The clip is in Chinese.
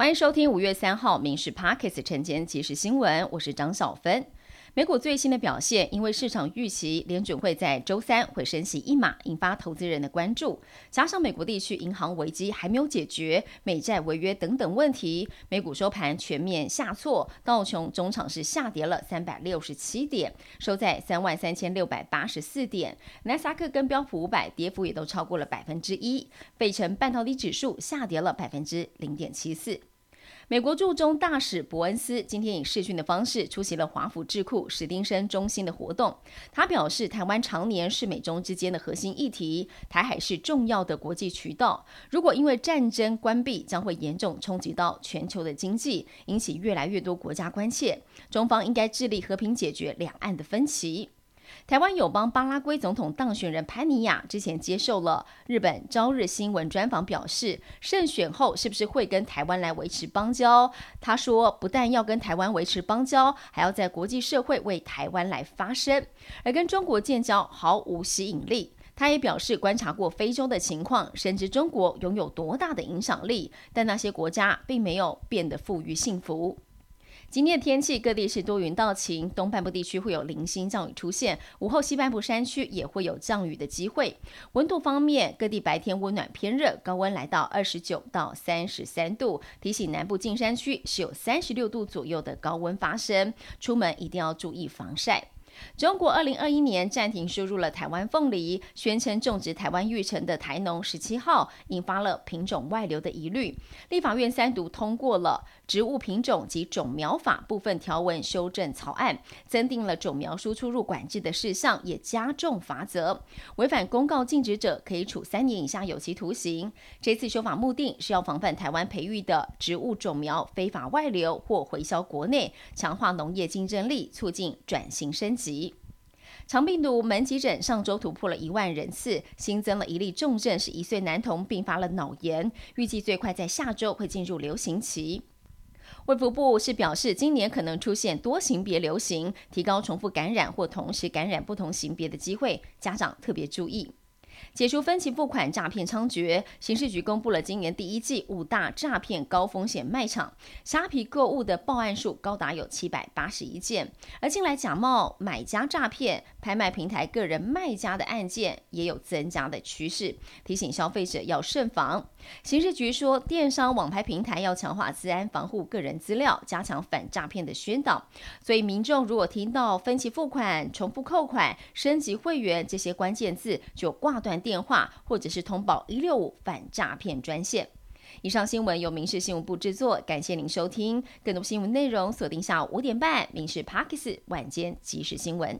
欢迎收听五月三号《民事 Pockets》晨间即时新闻，我是张小芬。美股最新的表现，因为市场预期联准会在周三会升息一码，引发投资人的关注。加上美国地区银行危机还没有解决，美债违约等等问题，美股收盘全面下挫，道琼中场是下跌了三百六十七点，收在三万三千六百八十四点。纳斯达克跟标普五百跌幅也都超过了百分之一，费城半导体指数下跌了百分之零点七四。美国驻中大使伯恩斯今天以视讯的方式出席了华府智库史丁生中心的活动。他表示，台湾常年是美中之间的核心议题，台海是重要的国际渠道。如果因为战争关闭，将会严重冲击到全球的经济，引起越来越多国家关切。中方应该致力和平解决两岸的分歧。台湾友邦巴拉圭总统当选人潘尼亚之前接受了日本朝日新闻专访，表示胜选后是不是会跟台湾来维持邦交？他说，不但要跟台湾维持邦交，还要在国际社会为台湾来发声，而跟中国建交毫无吸引力。他也表示，观察过非洲的情况，深知中国拥有多大的影响力，但那些国家并没有变得富裕幸福。今天的天气，各地是多云到晴，东半部地区会有零星降雨出现，午后西半部山区也会有降雨的机会。温度方面，各地白天温暖偏热，高温来到二十九到三十三度。提醒南部近山区是有三十六度左右的高温发生，出门一定要注意防晒。中国二零二一年暂停输入了台湾凤梨，宣称种植台湾育成的台农十七号，引发了品种外流的疑虑。立法院三读通过了植物品种及种苗法部分条文修正草案，增订了种苗输出入管制的事项，也加重罚则。违反公告禁止者，可以处三年以下有期徒刑。这次修法目的是要防范台湾培育的植物种苗非法外流或回销国内，强化农业竞争力，促进转型升级。长病毒门急诊上周突破了一万人次，新增了一例重症，是一岁男童并发了脑炎，预计最快在下周会进入流行期。卫福部是表示，今年可能出现多型别流行，提高重复感染或同时感染不同型别的机会，家长特别注意。解除分期付款诈骗猖獗，刑事局公布了今年第一季五大诈骗高风险卖场，虾皮购物的报案数高达有七百八十一件，而近来假冒买家诈骗、拍卖平台个人卖家的案件也有增加的趋势，提醒消费者要慎防。刑事局说，电商网拍平台要强化治安，防护个人资料，加强反诈骗的宣导。所以民众如果听到分期付款、重复扣款、升级会员这些关键字，就挂断电话，或者是通报一六五反诈骗专线。以上新闻由民事新闻部制作，感谢您收听。更多新闻内容锁定下午五点半《民事 Parkes 晚间即时新闻》。